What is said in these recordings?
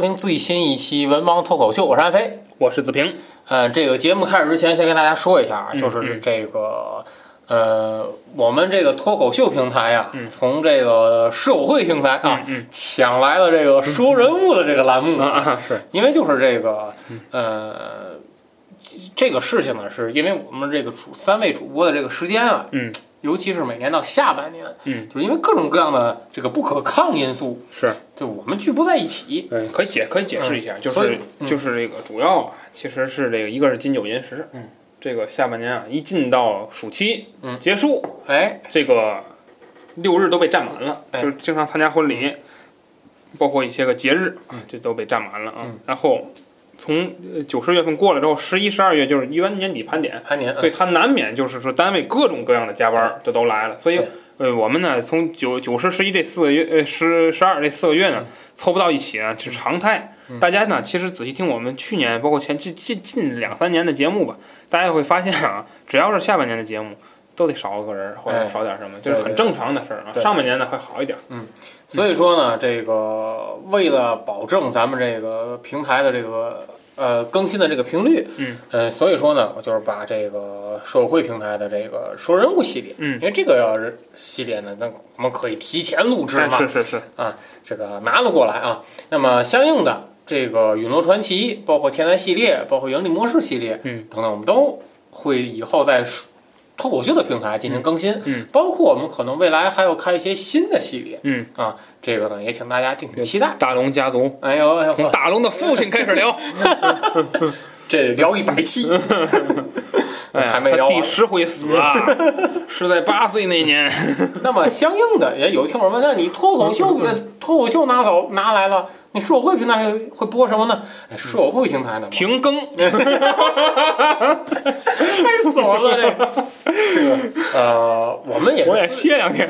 收听最新一期《文盲脱口秀》，我是安飞。我是子平，嗯，这个节目开始之前，先跟大家说一下就是这个，呃，我们这个脱口秀平台呀、嗯。从这个社会平台啊，嗯抢来了这个说人物的这个栏目嗯啊，是。因为就是这个，呃，这个事情呢，是因为我们这个主三位主播的这个时间啊，嗯，尤其是每年到下半年，嗯，就是因为各种各样的这个不可抗因素，是，就我们聚不在一起。嗯，可以解可以解释一下，就是嗯。就是这个主要啊，其实是这个一个是金九银十，嗯，这个下半年啊，一进到暑期，嗯。结束，哎，这个六日都被占满了，哎。就是经常参加婚礼，包括一些个节日啊，这都被占满了啊。嗯。然后从呃九十月份过了之后，十一、十二月就是一般年底盘点，盘点，所以它难免就是说单位各种各样的加班儿这都来了，所以呃我们呢从九九十十一这四个月呃十十二这四个月嗯呢凑不到一起呢是常态。大家呢其实仔细听我们去年包括前近近近两三年的节目吧，大家会发现啊，只要是下半年的节目。都得少个人儿或者哎少点什么，就是很正常的事儿啊。上半年呢会好一点，所以说呢，这个为了保证咱们这个平台的这个呃更新的这个频率，嗯，呃，所以说呢，我就是把这个社会平台的这个说人物系列，嗯因为这个要是系列呢，那我们可以提前录制哎嘛，是是是。啊，这个拿了过来啊。那么相应的这个陨落传奇，包括天才系列，包括盈利模式系列，嗯，等等，我们都会以后在脱口秀的平台进行更新，嗯，包括我们可能未来还要开一些新的系列，嗯啊，这个呢也请大家敬请期待。大龙家族哎呦，哎呦从大龙的父亲开始聊，这聊一百期，哎，他第十回死啊，是在八岁那年。那么相应的也有听友问，那你脱口秀呃脱口秀拿走拿来了，你社会平台会会播什么呢？哎，社会平台呢？停更，太损了这个。这个呃，我们也我也歇两天。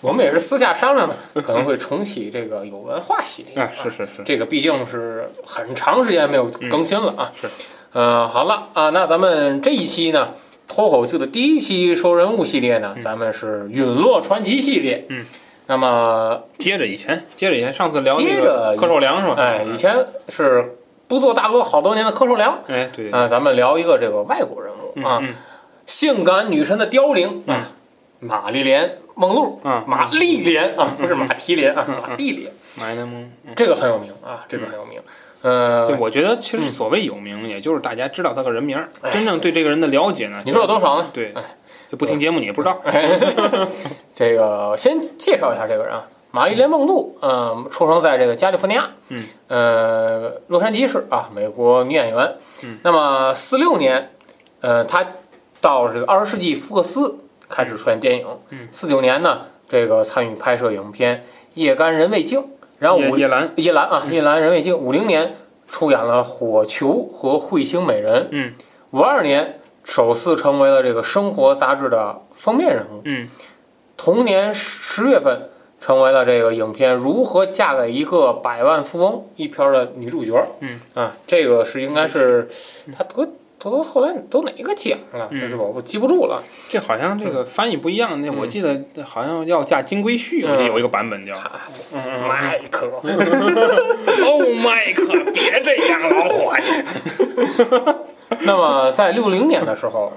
我们也是私下商量的，可能会重启这个有文化系列。哎，是是是，这个毕竟是很长时间没有更新了啊。是，呃，好了啊，那咱们这一期呢，脱口秀的第一期说人物系列呢，咱们是陨落传奇系列。嗯，那么接着以前，接着以前，上次聊那接着个柯受良是吧？哎，以前是不做大哥好多年的柯受良。哎，对对，啊、咱们聊一个这个外国人物啊，嗯。嗯性感女神的凋零啊，玛丽莲·梦露，嗯。玛丽莲啊，不是马蹄莲啊，玛丽莲，这个很有名啊，这个很有名。呃就，我觉得，其实所谓有名，也就是大家知道他个人名真正对这个人的了解呢，你说有多少呢？对哎，就不听节目你也不知道。这个先介绍一下这个人啊，玛丽莲·梦露，嗯、出生在这个加利福尼亚，嗯，呃，洛杉矶市啊，美国女演员。嗯，那么四六年，呃，她到这个二十世纪福克斯开始出演电影。嗯，四九年呢，这个参与拍摄影片《夜干人未静》，然后五叶叶兰，叶兰啊，叶兰人未静，五零年出演了《火球》和《彗星美人》。嗯，五二年首次成为了这个《生活》杂志的封面人物。嗯，同年十月份，成为了这个影片《如何嫁给一个百万富翁》一篇的女主角。嗯啊，这个是应该是她得得后来都哪个奖了？是我我记不住了。这好像这个翻译不一样，那我嗯记得好像要嫁金龟婿，我记得有一个版本叫。啊，嗯嗯麦克，哦，麦克，别这样，老伙计。那么在六零年的时候，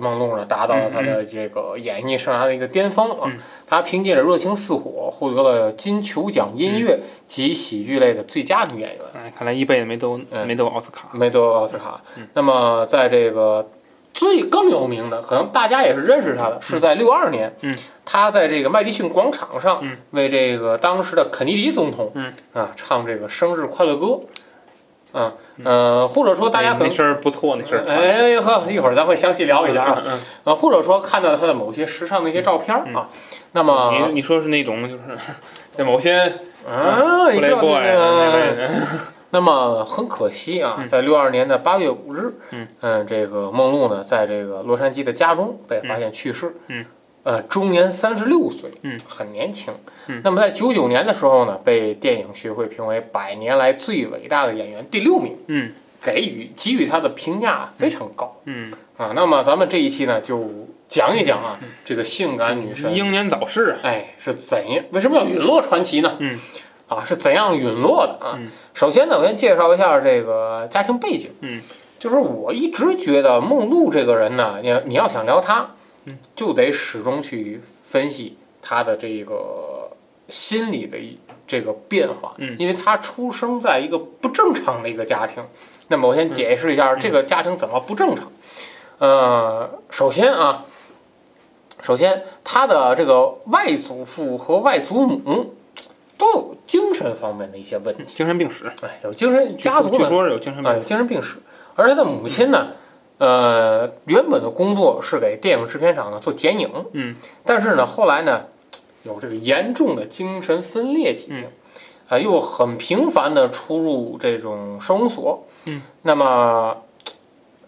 梦露呢达到了他的这个演艺生涯的一个巅峰啊嗯。她凭借着《热情似火》获得了金球奖音乐及喜剧类的最佳女演员。哎，看来一辈子没得嗯没得奥斯卡。没得奥斯卡。嗯那么在这个最更有名的，可能大家也是认识他的，是在六二年，嗯，他在这个麦迪逊广场上，嗯，为这个当时的肯尼迪总统，嗯啊，唱这个生日快乐歌。啊，呃，或者说大家可能哎那身儿不错，那身儿。哎呵，一会儿咱会详细聊一下啊。嗯呃，或者说看到他的某些时尚的一些照片儿啊。那么嗯，你你说是那种就是 在某些啊，你知道这 playboy 个那类的。那么很可惜啊，嗯在六二年的八月五日，嗯这个梦露呢，在这个洛杉矶的家中被发现去世，嗯，呃，终年三十六岁，嗯，很年轻。嗯那么在九九年的时候呢，被电影学会评为百年来最伟大的演员第六名，嗯给予给予他的评价非常高嗯，啊。那么咱们这一期呢，就讲一讲啊，这个性感女神英年早逝啊。哎，是怎样？为什么要陨落传奇呢？嗯，啊，是怎样陨落的啊？嗯首先呢，我先介绍一下这个家庭背景。嗯，就是我一直觉得梦露这个人呢，你你要想聊她，嗯，就得始终去分析他的这个心理的一这个变化。嗯因为他出生在一个不正常的一个家庭。那么我先解释一下这个家庭怎么不正常。呃，首先啊，首先他的这个外祖父和外祖母都有精神方面的一些问题，精神病史，哎，有精神家族据说是有精神啊，有。精神病史。而他的母亲呢，呃，原本的工作是给电影制片厂呢做剪影，嗯，但是呢，后来呢，有这个严重的精神分裂疾病，啊、又很频繁的出入这种收容所，嗯，那么，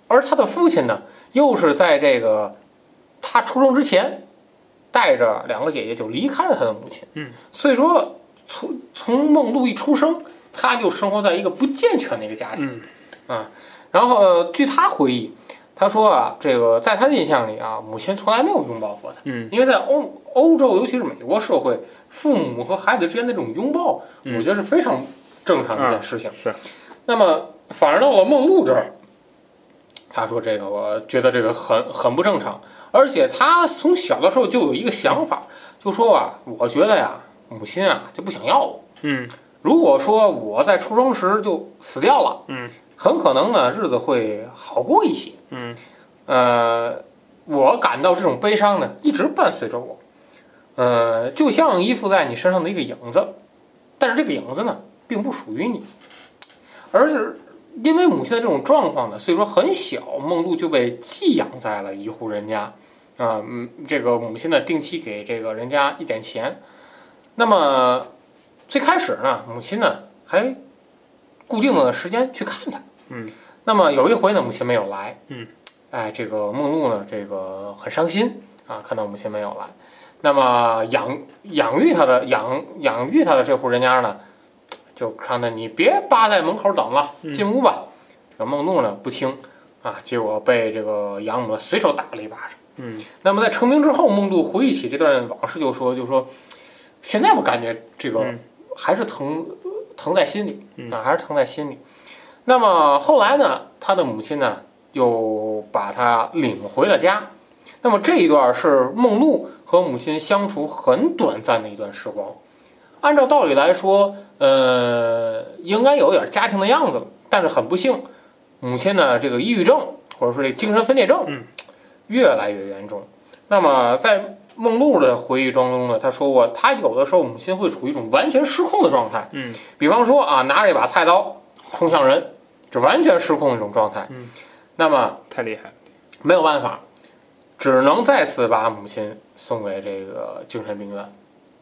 而他的父亲呢，又是在这个他出生之前，带着两个姐姐就离开了他的母亲，嗯，所以说从从梦露一出生，他就生活在一个不健全的一个家庭。嗯。然后、呃据他回忆，他说啊，这个在他的印象里啊，母亲从来没有拥抱过他，嗯因为在欧欧洲，尤其是美国社会，父母和孩子之间的这种拥抱，嗯我觉得是非常正常的一件事情。是。那么反而到了梦露这儿，他说这个我觉得这个很很不正常，而且他从小的时候就有一个想法，就说啊，我觉得呀，母亲啊就不想要我。嗯如果说我在出生时就死掉了，嗯，很可能呢日子会好过一些。嗯呃，我感到这种悲伤呢，一直伴随着我，呃，就像依附在你身上的一个影子，但是这个影子呢，并不属于你，而是因为母亲的这种状况呢，所以说很小，梦露就被寄养在了一户人家，啊、嗯，这个母亲呢，定期给这个人家一点钱，那么最开始呢，母亲呢还固定的时间去看他，嗯，那么有一回呢，母亲没有来，嗯，哎，这个梦露呢，这个很伤心啊，看到母亲没有来，那么养养育他的养养育他的这户人家呢，就看他你别扒在门口等了，嗯。进屋吧。这梦露呢不听啊，结果被这个养母随手打了一巴掌。嗯。那么在成名之后，梦露回忆起这段往事，就说就说，现在我感觉这个嗯。还是疼疼在心里嗯。啊，还是疼在心里。那么后来呢，他的母亲呢又把他领回了家。那么这一段是梦露和母亲相处很短暂的一段时光。按照道理来说，呃，应该有点家庭的样子了，但是很不幸，母亲呢这个抑郁症或者说这精神分裂症，嗯越来越严重。那么在梦露的回忆当中呢，他说过，他有的时候母亲会处于一种完全失控的状态，嗯比方说啊，拿着一把菜刀冲向人，这完全失控的一种状态。嗯，那么太厉害了。没有办法，只能再次把母亲送给这个精神病院，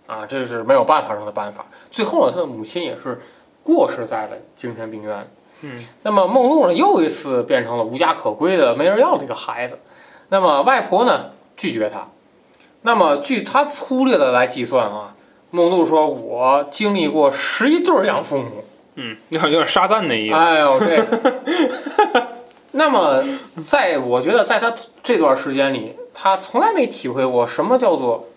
啊，这是没有办法上的办法。最后呢，他的母亲也是过世在了精神病院。嗯那么梦露呢，又一次变成了无家可归的没人要的一个孩子。那么外婆呢，拒绝他。那么据他粗略的来计算啊，梦露说：“我经历过十一对儿养父母。嗯，有 点有点沙赞的”意思。哎呦，这。那么，在我觉得，在他这段时间里，他从来没体会过什么叫做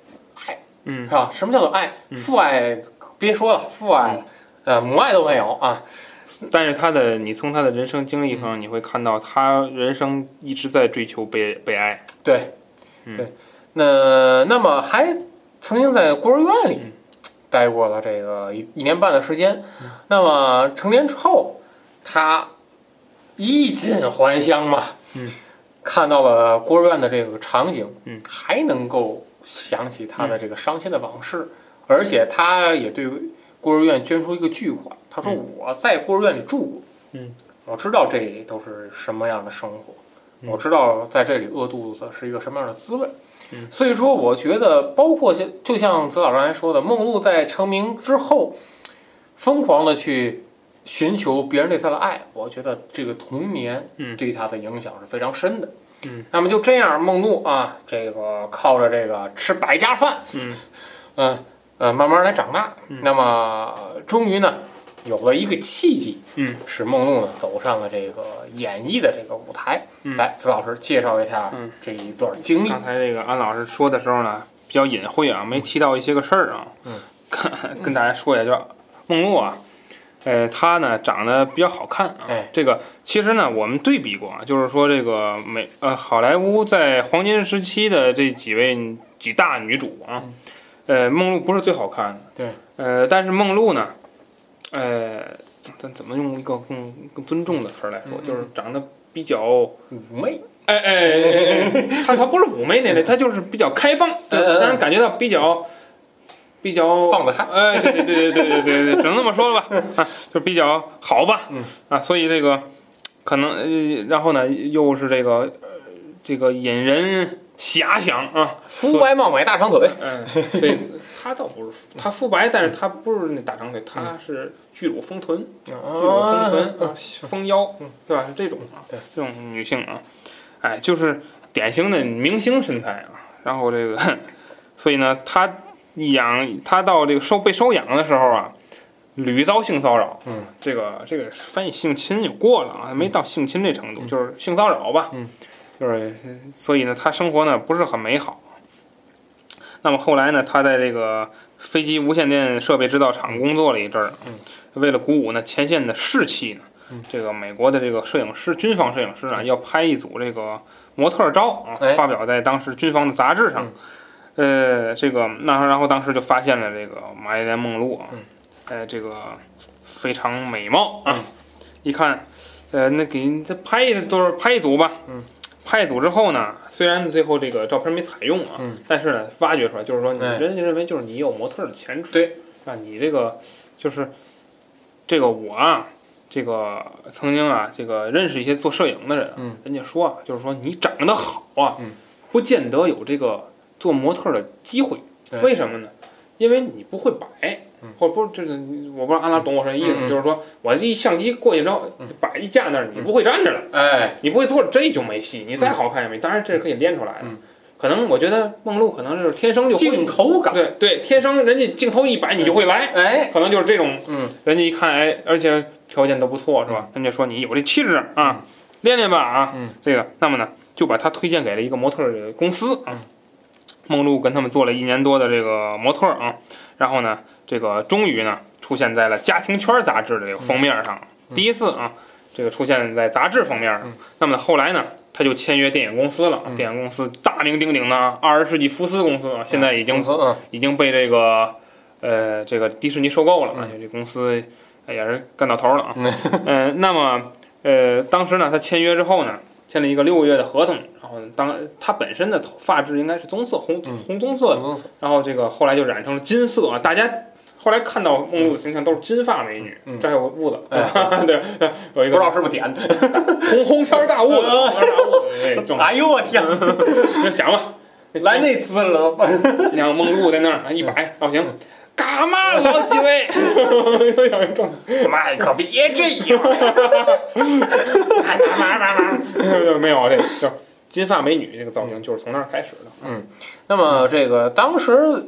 爱嗯是吧？什么叫做爱？嗯父爱别说了，父爱，呃，母爱都没有啊。但是他的，你从他的人生经历嗯上，你会看到他人生一直在追求被被爱。对，嗯对。那那么还曾经在孤儿院里嗯待过了这个一一年半的时间。那么成年之后，他衣锦还乡嘛，嗯，看到了孤儿院的这个场景，嗯，还能够想起他的这个伤心的往事，而且他也对孤儿院捐出一个巨款。他说：“嗯我在孤儿院里住过，嗯，我知道这都是什么样的生活，嗯。我知道在这里饿肚子是一个什么样的滋味。嗯。所以说，我觉得包括像就像子老刚才说的，梦露在成名之后，疯狂的去寻求别人对她的爱，我觉得这个童年嗯。对她的影响是非常深的。嗯，那么就这样，梦露啊，这个靠着这个吃百家饭，嗯。嗯 呃，慢慢来长大。嗯。那么终于呢，有了一个契机，嗯，使梦露呢走上了这个演艺的这个舞台。嗯来，子老师介绍一下嗯这一段经历。刚才这个安老师说的时候呢，比较隐晦啊，没提到一些个事儿啊。嗯，跟大家说一下，就是梦露啊，呃，她呢长得比较好看啊。哎这个其实呢，我们对比过啊，就是说这个美呃好莱坞在黄金时期的这几位几大女主啊，呃，梦露不是最好看的。对。呃，但是梦露呢，呃，咱怎么用一个更更尊重的词儿来说，就是长得比较妩媚。哎哎，他他不是妩媚那类，他就是比较开放，让人感觉到比较比较放得开。哎，对对对对对对对，只能这么说了吧，就比较好吧。啊，所以这个可能，然后呢，又是这个这个引人遐想啊，肤白貌美大长腿。嗯，所以。他倒不是他肤白，但是他不是那大长腿，他是巨乳丰臀，巨乳丰臀啊，丰腰，对吧？是这种啊，对这种女性啊，哎，就是典型的明星身材啊。然后这个，所以呢，她养她到这个收被收养的时候啊，屡遭性骚扰。嗯，这个这个翻译性侵有过了啊，没到性侵这程度，就是性骚扰吧。嗯，就是所以呢，她生活呢不是很美好。那么后来呢，他在这个飞机无线电设备制造厂工作了一阵儿。嗯，为了鼓舞呢前线的士气呢，嗯。这个美国的这个摄影师，军方摄影师啊，要拍一组这个模特照啊，哎发表在当时军方的杂志上。呃，这个那然后当时就发现了这个玛丽莲梦露啊，嗯。呃，这个非常美貌啊，嗯。一看，呃，那给你这拍一都是拍一组吧，嗯，拍一组之后呢，虽然最后这个照片没采用啊，嗯但是呢，挖掘出来就是说，人家认为就是你有模特的潜质，对，啊，你这个就是这个我啊，这个曾经啊，这个认识一些做摄影的人啊，嗯人家说啊，就是说你长得好啊，嗯不见得有这个做模特的机会，对为什么呢？因为你不会摆嗯，或者不是这个，我不知道阿拉懂我什么意思，就是说我这一相机过去之后嗯。摆一架那儿，你不会站着了，哎，你不会坐着，这就没戏。你再好看也没，当然这是可以练出来。可能我觉得梦露可能就是天生就会镜头感，对对，天生人家镜头一摆你就会来，哎，可能就是这种，嗯，人家一看，哎，而且条件都不错，是吧？人家说你有这气质啊，练练吧啊，嗯，这个，那么呢，就把他推荐给了一个模特儿公司啊。嗯。梦露跟他们做了一年多的这个模特儿啊，然后呢，这个终于呢出现在了《家庭圈》杂志的这个封面上，嗯。第一次啊，这个出现在杂志封面上。嗯。那么后来呢，他就签约电影公司了，嗯。电影公司大名鼎鼎的二十世纪福斯公司啊，现在已经已经被这个呃这个迪士尼收购了，而嗯。且这公司也是干到头了啊。嗯、那么呃当时呢，他签约之后呢，签了一个六个月的合同，然后当他本身的头发质应该是棕色红嗯。红棕色。然后这个后来就染成了金色啊，大家。后来看到梦露的形象都是金发美女，嗯这还有个痦子，哎。对，有一个不知道是不是点的？红红圈大痦子，红圈大痦子，这种，哎呦我天，就想吧，来那滋了。吧？你看梦露在那儿一摆造型，干嘛老几位？麦克别这样，没有这个，就金发美女这个造型就是从那儿开始的。嗯。那么这个当时，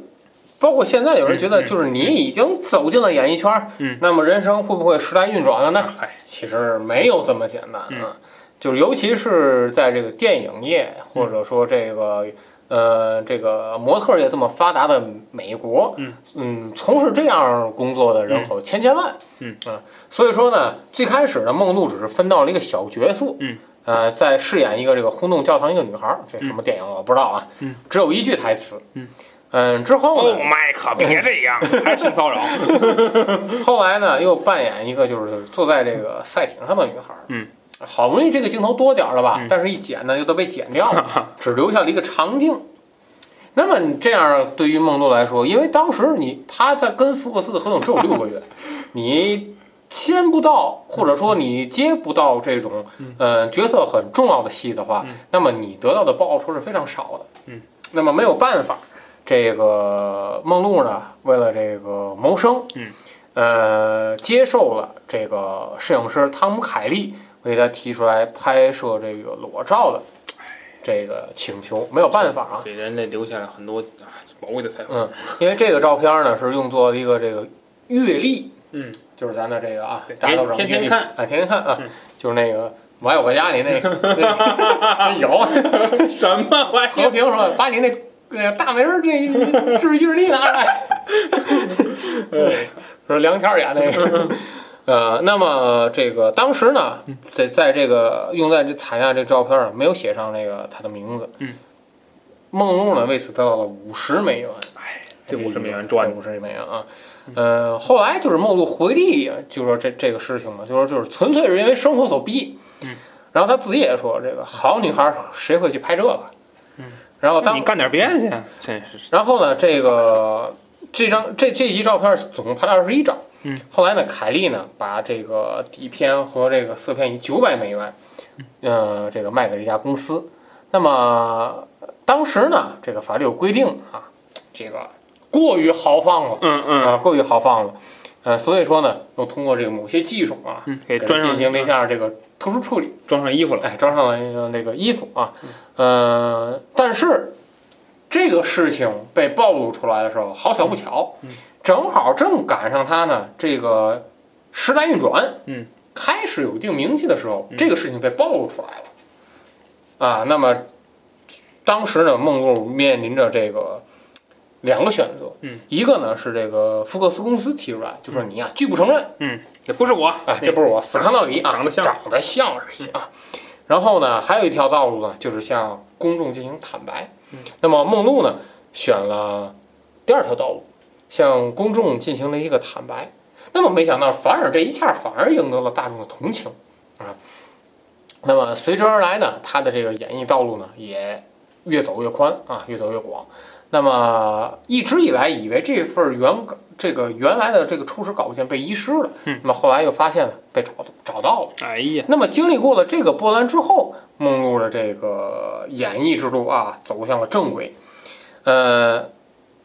包括现在有人觉得，就是你已经走进了演艺圈儿，嗯那么人生会不会时来运转了呢？嗨，其实没有这么简单嗯啊，就是尤其是在这个电影业，或者说这个呃这个模特业这么发达的美国，嗯从事这样工作的人口千千万，嗯啊，所以说呢，最开始呢，梦露只是分到了一个小角色，嗯。呃，在饰演一个这个轰动教堂一个女孩儿，这什么电影我不知道啊，嗯，只有一句台词，嗯嗯，之后哦呢，，麦可别这样，还性骚扰。后来呢，又扮演一个就是坐在这个赛艇上的女孩儿。嗯，好不容易这个镜头多点儿了吧，嗯但是一剪呢又都被剪掉了，只留下了一个长镜。那么你这样对于梦露来说，因为当时你他在跟福克斯的合同只有六个月，你签不到或者说你接不到这种呃角色很重要的戏的话，嗯那么你得到的报酬是非常少的。嗯，那么没有办法，这个梦露呢，为了这个谋生，嗯，呃，接受了这个摄影师汤姆凯利为他提出来拍摄这个裸照的这个请求，没有办法啊，给人类留下了很多啊宝贵的财富。嗯，因为这个照片呢是用作一个这个阅历，嗯，就是咱的这个啊对，大家都天天看。啊，天天看啊嗯，就是那个我爱我家里那个那 有。什么玩意和平说把你那那个大名儿这这是日历拿来，儿？说梁天儿演那个。呃，那么这个当时呢，在在这个用在这采样这照片上没有写上那个他的名字。嗯，梦露呢为此得到了五十美元。哎，这五十美元赚的。五十美元啊。呃，后来就是梦露回力，就说这这个事情嘛，就说就是纯粹是因为生活所逼。嗯，然后他自己也说，这个好女孩谁会去拍这个？嗯，然后当你干点别的去，真 是。然后呢，这个这张这这集照片总共拍了二十一张。嗯，后来呢，凯利呢把这个底片和这个色片以九百美元，呃，这个卖给了一家公司。那么当时呢，这个法律有规定啊，这个过于豪放了嗯嗯啊，过于豪放了。呃，所以说呢，又通过这个某些技术啊，嗯，给进行了一下这个特殊处理。装上衣服了。哎，装上了那个这个衣服啊，呃，但是这个事情被暴露出来的时候，好巧不巧，嗯正好正赶上他呢这个时代运转，嗯，开始有一定名气的时候，嗯这个事情被暴露出来了，啊，那么当时呢，梦露面临着这个。两个选择，嗯，一个呢是这个福克斯公司提出来，就说你呀、拒不承认，嗯，这不是我，哎，这不是我，死扛到底啊，长得像长得像而已啊。然后呢，还有一条道路呢，就是向公众进行坦白。嗯那么梦露呢，选了第二条道路，向公众进行了一个坦白。那么没想到，反而这一下反而赢得了大众的同情啊。那么随之而来呢，他的这个演艺道路呢，也越走越宽啊，越走越广。那么一直以来以为这份原这个原来的这个初始稿件被遗失了，嗯。那么后来又发现了被找找到了。哎呀，那么经历过了这个波澜之后，梦露的这个演艺之路啊，走向了正轨。呃，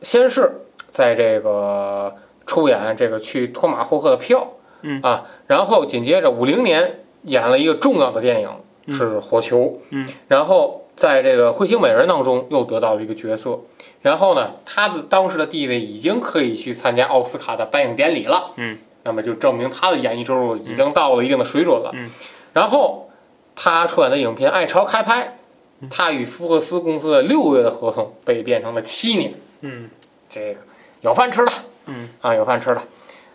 先是在这个出演这个去托马霍克的票，嗯。啊，然后紧接着五零年演了一个重要的电影是《火球》，嗯，然后在这个彗星美人当中又得到了一个角色，然后呢，他的当时的地位已经可以去参加奥斯卡的颁奖典礼了，嗯，那么就证明他的演艺收入已经到了一定的水准了，嗯，然后他出演的影片《爱巢》开拍，他与福克斯公司的六个月的合同被变成了七年，嗯。这个有饭吃了，嗯。啊，有饭吃了，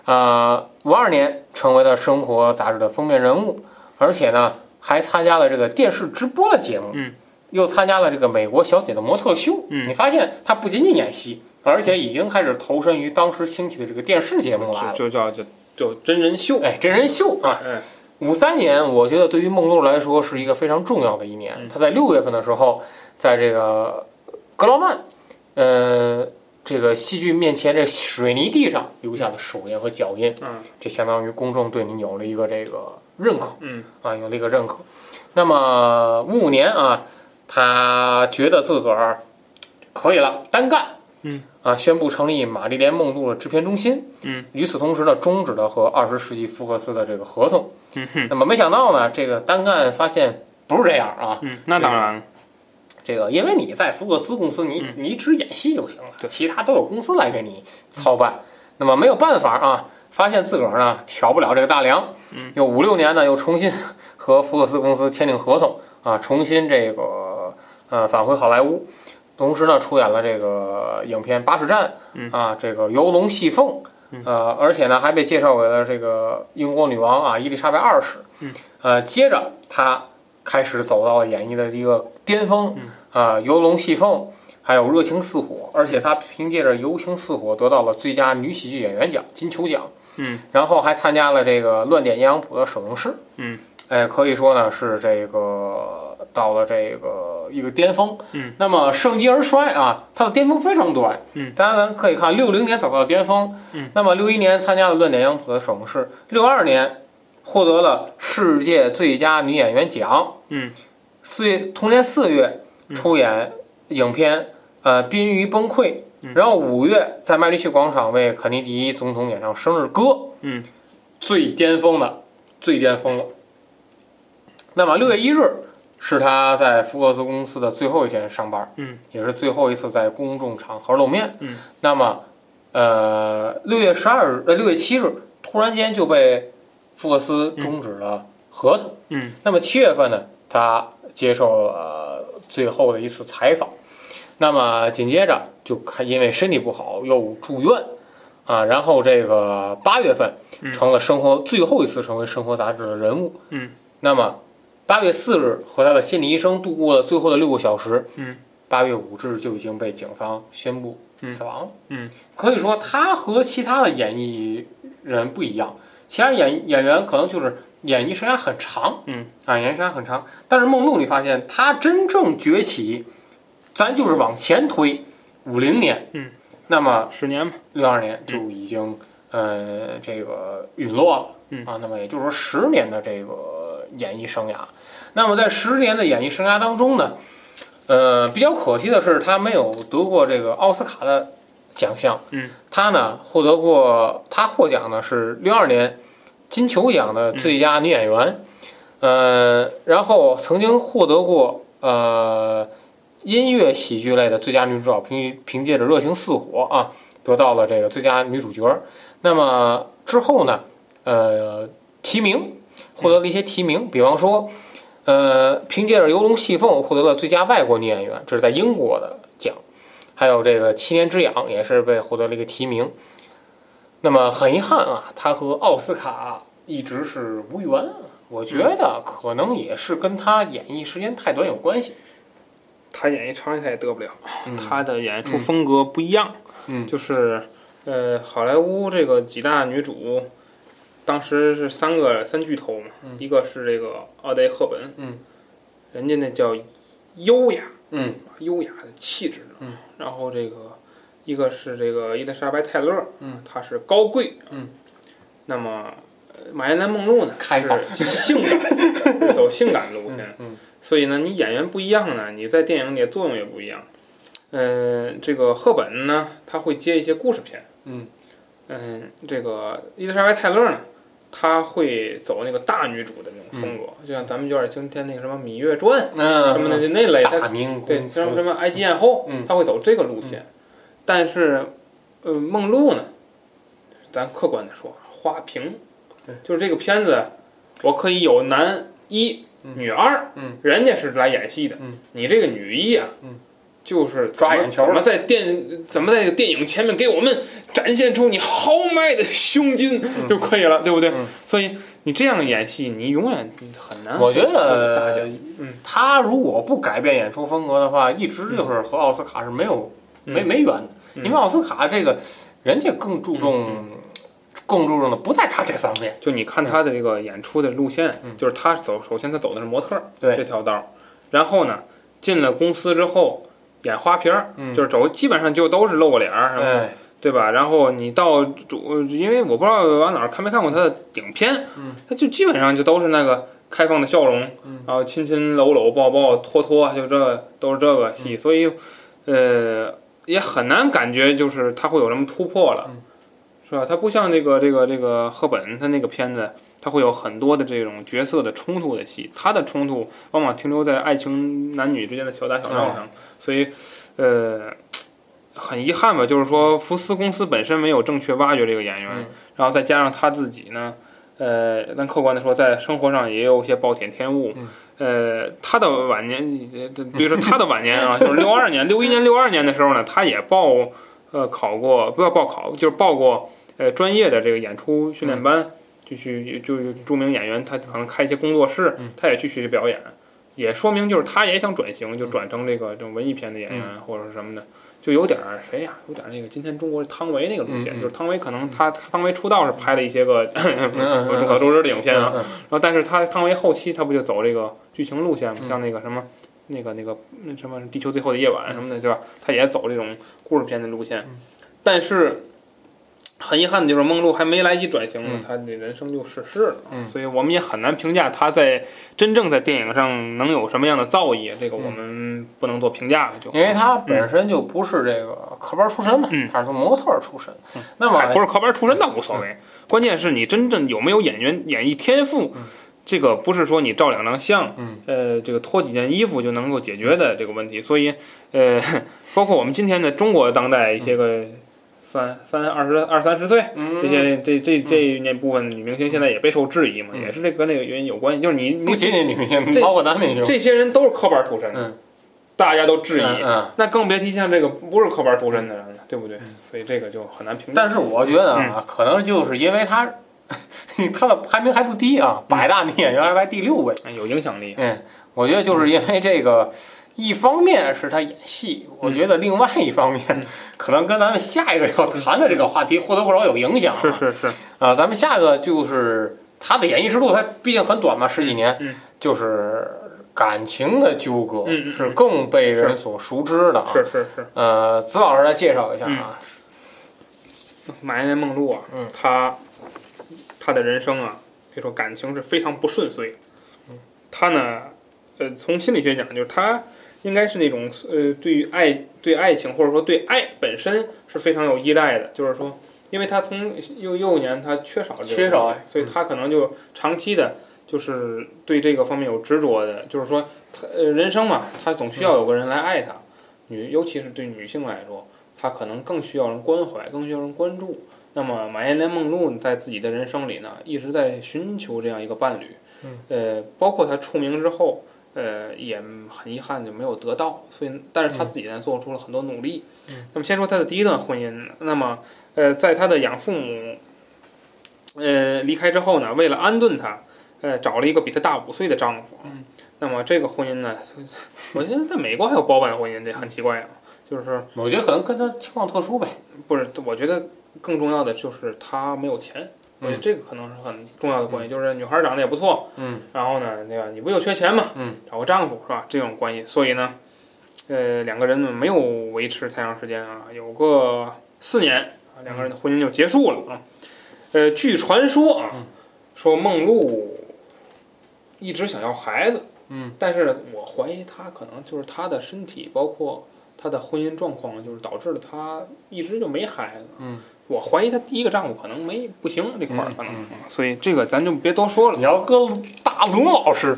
啊，五二年成为了生活杂志的封面人物，而且呢还参加了这个电视直播的节目，嗯，又参加了这个美国小姐的模特秀，嗯。你发现他不仅仅演戏，而且已经开始投身于当时兴起的这个电视节目了，就就叫就就真人秀。哎，真人秀啊，哎，五三年，我觉得对于梦露来说是一个非常重要的一年。嗯。她在六月份的时候，在这个格劳曼，呃，这个戏剧面前这水泥地上留下了手印和脚印，嗯。这相当于公众对你有了一个这个认可嗯。啊，有了一个认可。那么五五年啊，他觉得自个儿可以了，单干。嗯啊，宣布成立玛丽莲梦露的制片中心。嗯，与此同时呢，终止了和二十世纪福克斯的这个合同。嗯哼那么没想到呢，这个单干发现不是这样啊，嗯，那当然了。这个因为你在福克斯公司，你你只演戏就行了，就其他都有公司来给你操办。那么没有办法啊，发现自个儿呢挑不了这个大梁，嗯，又五六年呢又重新 和福克斯公司签订合同啊，重新这个呃返回好莱坞。同时呢，出演了这个影片《巴士站》嗯啊，这个游龙戏凤，呃，而且呢还被介绍给了这个英国女王啊伊丽莎白二世，嗯，呃，接着他开始走到了演艺的一个巅峰，嗯。啊，游龙戏凤，还有热情似火，而且他凭借着游情似火得到了最佳女喜剧演员奖金球奖，嗯，然后还参加了这个乱点阴阳谱的首映式，嗯，哎，可以说呢是这个到了这个一个巅峰，嗯，那么盛极而衰啊，它的巅峰非常短，嗯。大家咱可以看六零年走到巅峰，嗯，那么六一年参加了乱点阴阳谱的首映式，六二年获得了世界最佳女演员奖，嗯，四月同年四月出演影片呃《濒于崩溃》，嗯。然后五月在麦迪逊广场为肯尼迪总统演唱生日歌，嗯，最巅峰的，最巅峰了。那么六月一日是他在福克斯公司的最后一天上班，嗯，也是最后一次在公众场合露面，嗯。那么，呃，六月十二日，呃，六月七日，突然间就被福克斯终止了合同。嗯那么七月份呢，他接受了、呃最后的一次采访，那么紧接着就看因为身体不好又住院啊，然后这个八月份嗯成了生活、最后一次成为生活杂志的人物。嗯，那么八月四日和他的心理医生度过了最后的六个小时。嗯，八月五日就已经被警方宣布死亡了。嗯，可以说他和其他的演艺人不一样，其他演演员可能就是演艺生涯很长，嗯啊，演艺生涯很长。但是梦露，你发现他真正崛起，咱就是往前推五零年，嗯，那么十年吧，六二年就已经、呃这个陨落了，嗯啊，那么也就是说十年的这个演艺生涯。那么在十年的演艺生涯当中呢，呃，比较可惜的是他没有得过这个奥斯卡的奖项，嗯，他呢获得过他获奖呢是六二年金球奖的最佳女演员，呃，然后曾经获得过呃音乐喜剧类的最佳女主角，凭凭借着《热情似火》啊，得到了这个最佳女主角。那么之后呢，呃，提名获得了一些提名，比方说，呃，凭借着《游龙戏凤》获得了最佳外国女演员，这是在英国的奖。还有这个《七年之痒》也是被获得了一个提名。那么很遗憾啊，她和奥斯卡一直是无缘。我觉得可能也是跟她演艺时间太短有关系。她演艺长他也得不了，嗯他的演出风格不一样，嗯就是呃，好莱坞这个几大女主，当时是三个三巨头嘛，嗯一个是这个奥黛赫本，嗯，人家那叫优雅，嗯优雅的气质，嗯，然后这个一个是这个伊丽莎白泰勒，嗯，她是高贵，嗯，那么呃马伊琍梦露呢，开放是性感，是走性感路线，嗯所以呢，你演员不一样呢，你在电影里的作用也不一样。嗯、这个赫本呢，他会接一些故事片。嗯嗯，这个伊丽莎白泰勒呢，她会走那个大女主的那种风格，就像咱们有点今天那个什么《芈月传》嗯，什么的那类，她大明对什么什么埃及艳后，嗯。她会走这个路线。但是，呃，梦露呢，咱客观的说，花瓶，就是这个片子，我可以有男一、嗯。女二，嗯，人家是来演戏的，嗯，你这个女一啊，嗯，就是抓眼球怎么在电怎么在这个电影前面给我们展现出你豪迈的胸襟就可以了，对不对？嗯所以你这样演戏，你永远很难。我觉得，嗯，他如果不改变演出风格的话，一直就是和奥斯卡是没有、没嗯没缘的。嗯因为奥斯卡这个，人家更注重、更注重的不在他这方面。就你看他的这个演出的路线，嗯就是他走，首先他走的是模特儿这条道儿，然后呢，进了公司之后演花瓶儿，嗯。就是走基本上就都是露个脸儿，哎，对吧？然后你到主，因为我不知道往哪儿看没看过他的影片，嗯，他就基本上就都是那个开放的笑容，嗯。然后亲亲搂搂抱抱拖拖，就这都是这个戏，嗯。所以呃也很难感觉就是他会有什么突破了，嗯。是吧？他不像这个这个这个赫本他那个片子，它会有很多的这种角色的冲突的戏，它的冲突往往停留在爱情男女之间的小打小闹上，所以，呃，很遗憾吧，就是说福斯公司本身没有正确挖掘这个演员，嗯然后再加上他自己呢，呃，但客观的说，在生活上也有一些暴殄天物。嗯呃，他的晚年，呃比如说他的晚年啊，就是六二年、六一年、六二年的时候呢，他也报呃考过，不要报考，就是报过呃专业的这个演出训练班，就去就著名演员，他可能开一些工作室嗯，他也去学习表演，也说明就是他也想转型，就转成这个这种文艺片的演员或者是什么的。就有点儿谁呀、有点儿那个今天中国汤唯那个路线，就是汤唯可能他汤唯出道是拍了一些个 众所周知的影片啊，嗯然后但是他汤唯后期他不就走这个剧情路线吗？嗯像那个什么那个那个那什么地球最后的夜晚什么的，对吧？他也走这种故事片的路线，嗯但是很遗憾的就是梦露还没来及转型呢嗯，他的人生就逝世了，嗯。所以我们也很难评价他在真正在电影上能有什么样的造诣，这个我们不能做评价了，就。因为他本身就不是这个科班出身嘛，嗯。他是从模特儿出身。那么还不是科班出身倒无所谓，关键是你真正有没有演员演绎天赋，这个不是说你照两张相，嗯呃，这个脱几件衣服就能够解决的这个问题。所以，呃，包括我们今天的中国当代一些个三三二十二三十岁嗯这些这这这那部分女明星现在也备受质疑嘛，嗯也是这跟那个原因有关系，就是你不仅仅女明星，这包括男明星。这些人都是科班出身大家都质疑。那更别提像这个不是科班出身的人了，对不对？所以这个就很难评价。但是我觉得啊，可能就是因为他他的排名还不低啊，百大女演员还排第六位。哎有影响力，嗯，我觉得就是因为这个，一方面是他演戏，我觉得另外一方面 可能跟咱们下一个要谈的这个话题或多或少有影响、啊。是是是，啊，咱们下个就是他的演艺之路，他毕竟很短嘛，十几年，嗯就是感情的纠葛是更被人所熟知的啊。是是是。呃，子老师来介绍一下啊。马岩梦露啊，嗯她她的人生啊，可以说感情是非常不顺遂。嗯她呢，呃，从心理学讲，就是她应该是那种呃，对于爱、对爱情或者说对爱本身是非常有依赖的。就是说，因为他从幼幼年他缺少这个缺少爱所以他可能就长期的，就是对这个方面有执着的。就是说，他呃，人生嘛，他总需要有个人来爱他。女，尤其是对女性来说，她可能更需要人关怀，更需要人关注。那么马艳莲梦露在自己的人生里呢，一直在寻求这样一个伴侣。嗯，呃，包括她出名之后，呃，也很遗憾就没有得到。所以，但是他自己呢，做出了很多努力。嗯，那么先说他的第一段婚姻，那么，呃，在他的养父母，呃，离开之后呢，为了安顿他，呃，找了一个比他大五岁的丈夫。嗯，那么这个婚姻呢，我觉得在美国还有包办婚姻，这很奇怪啊。就是我觉得可能跟他情况特殊呗。不是，我觉得更重要的就是他没有钱，我觉得这个可能是很重要的关系。就是女孩长得也不错，嗯然后呢，对吧？你不又缺钱嘛，嗯，找个丈夫是吧？这种关系，所以呢，呃，两个人呢没有维持太长时间啊，有个四年啊，两个人的婚姻就结束了啊。呃，据传说啊，嗯说梦露一直想要孩子，嗯，但是我怀疑她可能就是她的身体，包括她的婚姻状况，就是导致了她一直就没孩子。嗯，我怀疑他第一个丈夫可能没不行这块儿可能，嗯所以这个咱就别多说了。你。要搁大龙老师，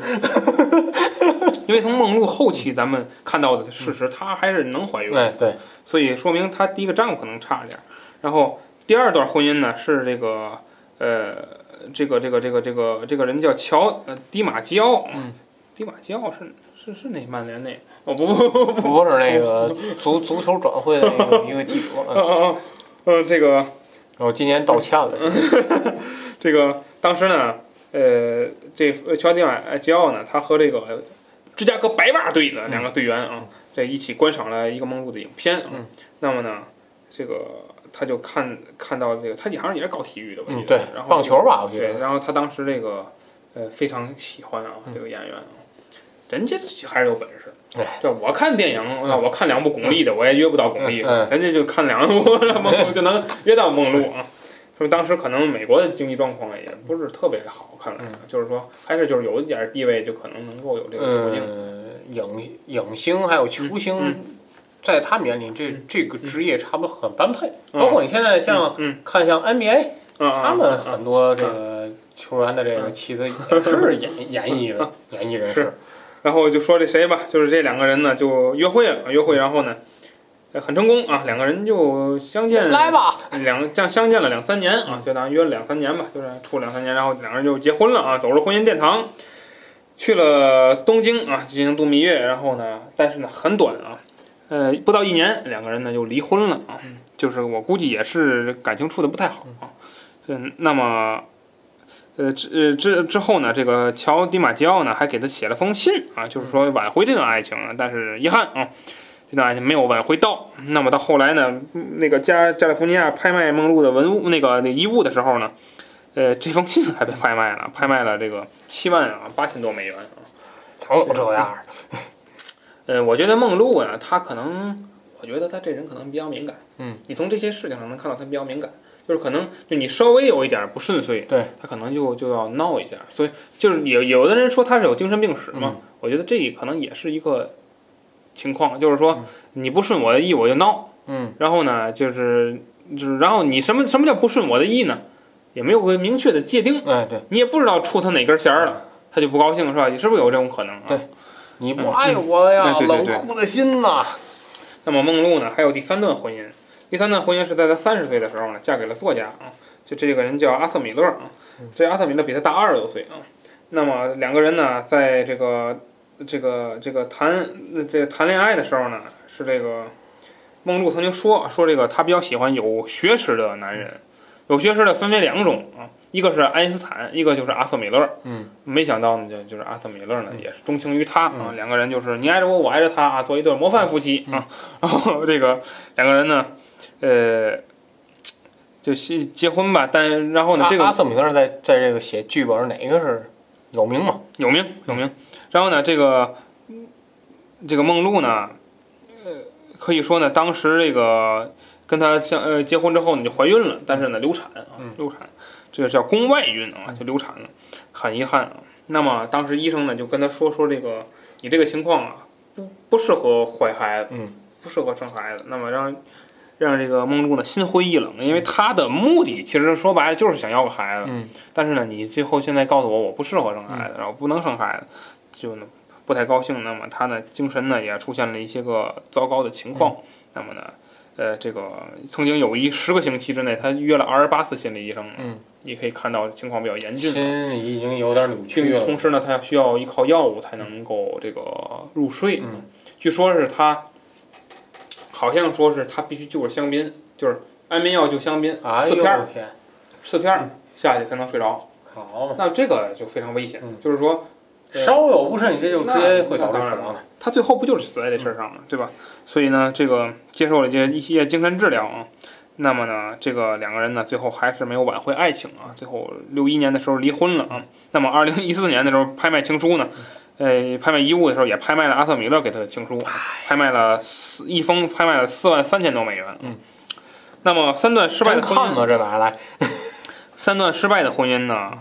因为从梦露后期咱们看到的事实，她还是能怀孕，对对，所以说明她第一个丈夫可能差点儿。然后第二段婚姻呢是这个呃这个这个这个这个这个人叫乔呃迪马基奥，嗯，迪马基奥是是是那曼联那哦不不不不不是那个足足球转会的一个一个记者，哦嗯这个然后今年道歉了，这个当时呢呃这呃乔迪马吉奥呢他和这个芝加哥白袜队的两个队员啊，这一起观赏了一个梦露的影片啊。嗯那么呢，这个他就看看到这个，他好像也是搞体育的，我记得。嗯，对然，后棒球吧，我觉对，得，然后他当时这个呃非常喜欢啊，嗯这个演员啊，人家还是有本事。哎。这我看电影，啊我看两部巩俐的，我也约不到巩俐，人家就看两部梦露就能约到梦露啊。说当时可能美国的经济状况也不是特别的好，看来嗯。就是说还是就是有一点地位，就可能能够有这个途径。嗯，影影星还有球星嗯，在他们眼里，这这个职业差不多很般配。嗯。包括你现在像嗯看像 NBA，嗯，他们很多这个球员的这个妻子也是演演艺的演艺人士。是，然后就说这谁吧，就是这两个人呢就约会了，约会然后呢，呃很成功啊，两个人就相见来吧，两相相见了两三年啊，就当约了两三年吧，就是处两三年，然后两个人就结婚了啊，走入婚姻殿堂，去了东京啊进行度蜜月，然后呢，但是呢很短啊，呃不到一年，两个人呢就离婚了啊，就是我估计也是感情处的不太好啊，嗯，那么。呃，之呃之之后呢，这个乔迪马吉奥呢还给他写了封信啊，就是说挽回这段爱情啊，但是遗憾啊，这段爱情没有挽回到。那么到后来呢，嗯那个加加利福尼亚拍卖梦露的文物那个那遗物的时候呢，呃，这封信还被拍卖了，拍卖了这个七万啊八千多美元啊。总有这样的。呃，我觉得梦露啊，她可能，我觉得她这人可能比较敏感。嗯，你从这些事情上能看到她比较敏感，就是可能就你稍微有一点不顺遂，对，他可能就就要闹一下。所以就是有有的人说他是有精神病史嘛，嗯我觉得这可能也是一个情况，就是说嗯你不顺我的意我就闹，嗯，然后呢就是就是然后你什么什么叫不顺我的意呢？也没有个明确的界定，哎对，你也不知道触他哪根弦儿了，他就不高兴是吧？你是不是有这种可能啊？对你不爱我呀，嗯对对对对冷酷的心呐。那么梦露呢，还有第三段婚姻。第三段婚姻是在她三十岁的时候呢，嫁给了作家啊，就这个人叫阿瑟米勒啊。这阿瑟米勒比他大二十多岁啊。那么两个人呢，在这个这个这个谈这个谈恋爱的时候呢，是这个梦露曾经说说这个她比较喜欢有学识的男人。有学识的分为两种啊，一个是爱因斯坦，一个就是阿瑟米勒。嗯，没想到呢，就就是阿瑟米勒呢，也是钟情于他啊，嗯两个人就是你爱着我，我爱着他啊，做一对模范夫妻啊。然后这个两个人呢，呃，就结结婚吧，但然后呢，这个阿阿瑟米勒在在这个写剧本哪个是有名吗？有名有名。然后呢，这个这个梦露呢，呃，可以说呢，当时这个跟他相呃结婚之后呢，就怀孕了，但是呢流产啊嗯，流产，这个叫宫外孕啊，就流产了，很遗憾啊。那么当时医生呢就跟他说说这个你这个情况啊，不不适合怀孩子，嗯，不适合生孩子。那么让让这个梦露呢心灰意冷，因为他的目的其实说白了就是想要个孩子，嗯但是呢，你最后现在告诉我我不适合生孩子，然后不能生孩子，就呢不太高兴。那么他呢精神呢也出现了一些个糟糕的情况。那么呢，呃，这个曾经有一十个星期之内，他约了二十八次心理医生。嗯，你可以看到情况比较严峻。心已经有点扭曲了。同时呢，他需要依靠药物才能够这个入睡。嗯，据说是他，好像说是他必须就是香槟，就是安眠药就香槟，哎呦四片儿天，四片儿下去才能睡着。好嘛，那这个就非常危险，嗯就是说，呃稍有不慎，你这就直接会导致死亡的。他最后不就是死在这事儿上吗，对吧？所以呢，这个接受了这一些精神治疗啊，那么呢，这个两个人呢，最后还是没有挽回爱情啊，最后六一年的时候离婚了啊。那么二零一四年的时候拍卖情书呢，呃，拍卖遗物的时候也拍卖了阿瑟米勒给他的情书，拍卖了四一封拍卖了四万三千多美元。嗯，那么三段失败的婚姻？这买来，三段失败的婚姻呢，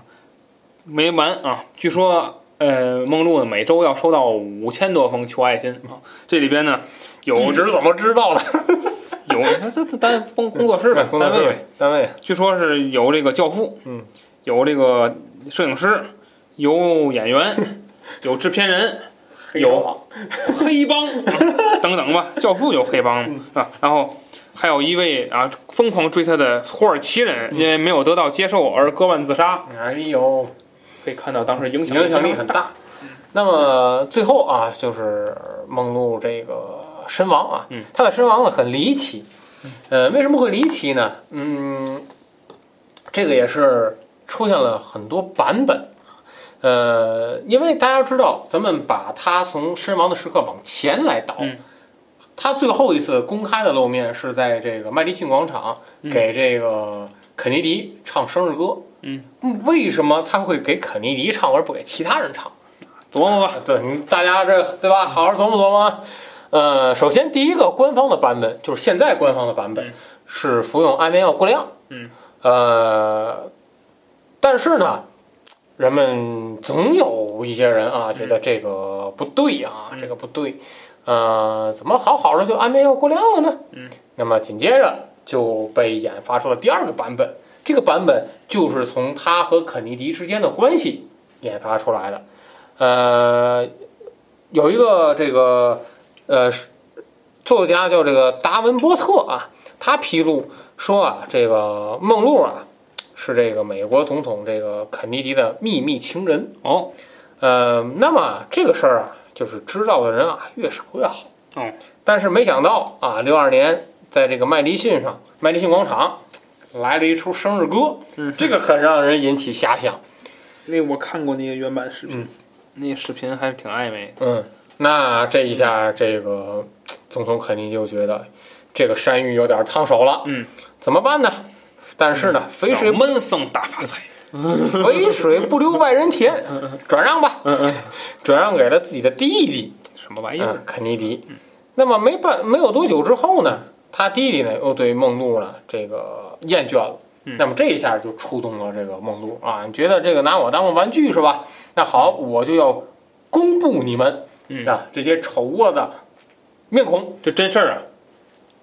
没完啊！据说，呃，梦露呢每周要收到五千多封求爱信啊，这里边呢有 地址怎么知道的？有他他他单工工作室呗，单位呗，单位，据说是有这个教父，嗯，有这个摄影师，有演员，有制片人，有黑帮、啊等等吧，教父有黑帮嗯啊，然后还有一位啊疯狂追他的土耳其人，因为没有得到接受而割腕自杀，哎呦，可以看到当时影响影响力很大。那么最后啊，就是梦露这个身亡啊，嗯她的身亡呢很离奇。呃，为什么会离奇呢？嗯，这个也是出现了很多版本。呃，因为大家知道，咱们把他从身亡的时刻往前来倒，嗯他最后一次公开的露面是在这个麦迪逊广场嗯给这个肯尼迪唱生日歌。嗯，为什么他会给肯尼迪唱而不给其他人唱？琢磨吧，对，你大家这对吧？好好琢磨琢磨。呃，首先第一个官方的版本就是现在官方的版本嗯是服用安眠药过量。嗯。呃，但是呢，人们总有一些人啊觉得这个不对啊，嗯这个不对。呃，怎么好好的就安眠药过量了呢？嗯。那么紧接着就被研发出了第二个版本。这个版本就是从他和肯尼迪之间的关系研发出来的。呃，有一个这个呃作家叫这个达文波特啊，他披露说啊，这个梦露啊是这个美国总统这个肯尼迪的秘密情人。哦，呃，那么这个事儿啊，就是知道的人啊越少越好。嗯，但是没想到啊，六二年在这个麦迪逊上，麦迪逊广场来了一出生日歌，嗯，这个很让人引起遐想。那我看过那个原版视频，嗯那个视频还是挺暧昧的。嗯，那这一下，这个总统肯定就觉得这个山芋有点烫手了。嗯，怎么办呢？但是呢，肥水闷声大发财。肥水不流外人田，转让吧，转让给了自己的弟弟。什么玩意儿嗯，？肯尼迪。那么没办没有多久之后呢，他弟弟呢又对梦露呢这个厌倦了。嗯那么这一下就触动了这个梦露啊，你觉得这个拿我当个玩具是吧？那好，我就要公布你们嗯，啊这些丑恶的面孔。这真事儿啊？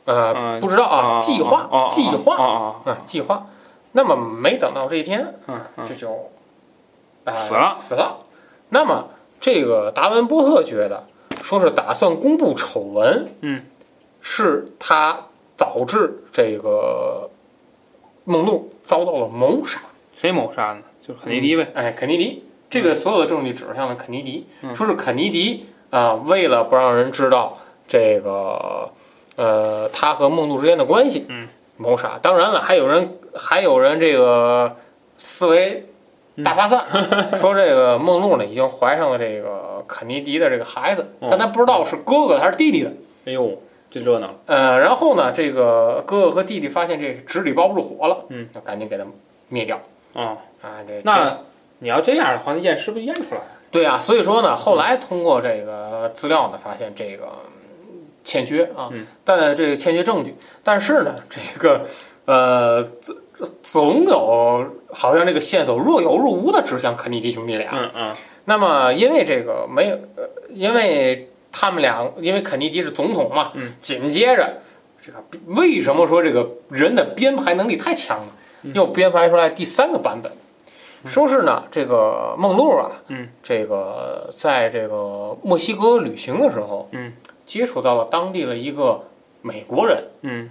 呃，啊不知道啊，计划啊，计划啊计划。那么没等到这一天！这就啊死了死了。那么这个达文波特觉得，说是打算公布丑闻，嗯，是他导致这个梦露遭到了谋杀。谁谋杀呢？就是肯尼迪呗。哎，肯尼迪，这个所有的证据指向了肯尼迪，嗯说是肯尼迪啊、为了不让人知道这个呃他和梦露之间的关系，嗯，谋杀。当然了，还有人还有人这个思维大发散，说这个梦露呢已经怀上了这个肯尼迪的这个孩子，哦但他不知道是哥哥还是弟弟的。哎呦，这热闹了。呃，然后呢，这个哥哥和弟弟发现这纸里包不住火了，嗯，就赶紧给他灭掉啊，啊。这那你要这样的话，那验尸不就验出来了？对啊，所以说呢，后来通过这个资料呢，发现这个嗯欠缺啊，嗯但这个欠缺证据，但是呢，这个呃，总总有好像这个线索若有若无的指向肯尼迪兄弟俩。嗯嗯那么因为这个没有，呃，因为他们俩，因为肯尼迪是总统嘛，嗯，紧接着这个为什么说这个人的编排能力太强了？嗯又编排出来第三个版本，说是呢，这个梦露啊，嗯，这个在这个墨西哥旅行的时候，嗯，接触到了当地的一个美国人，嗯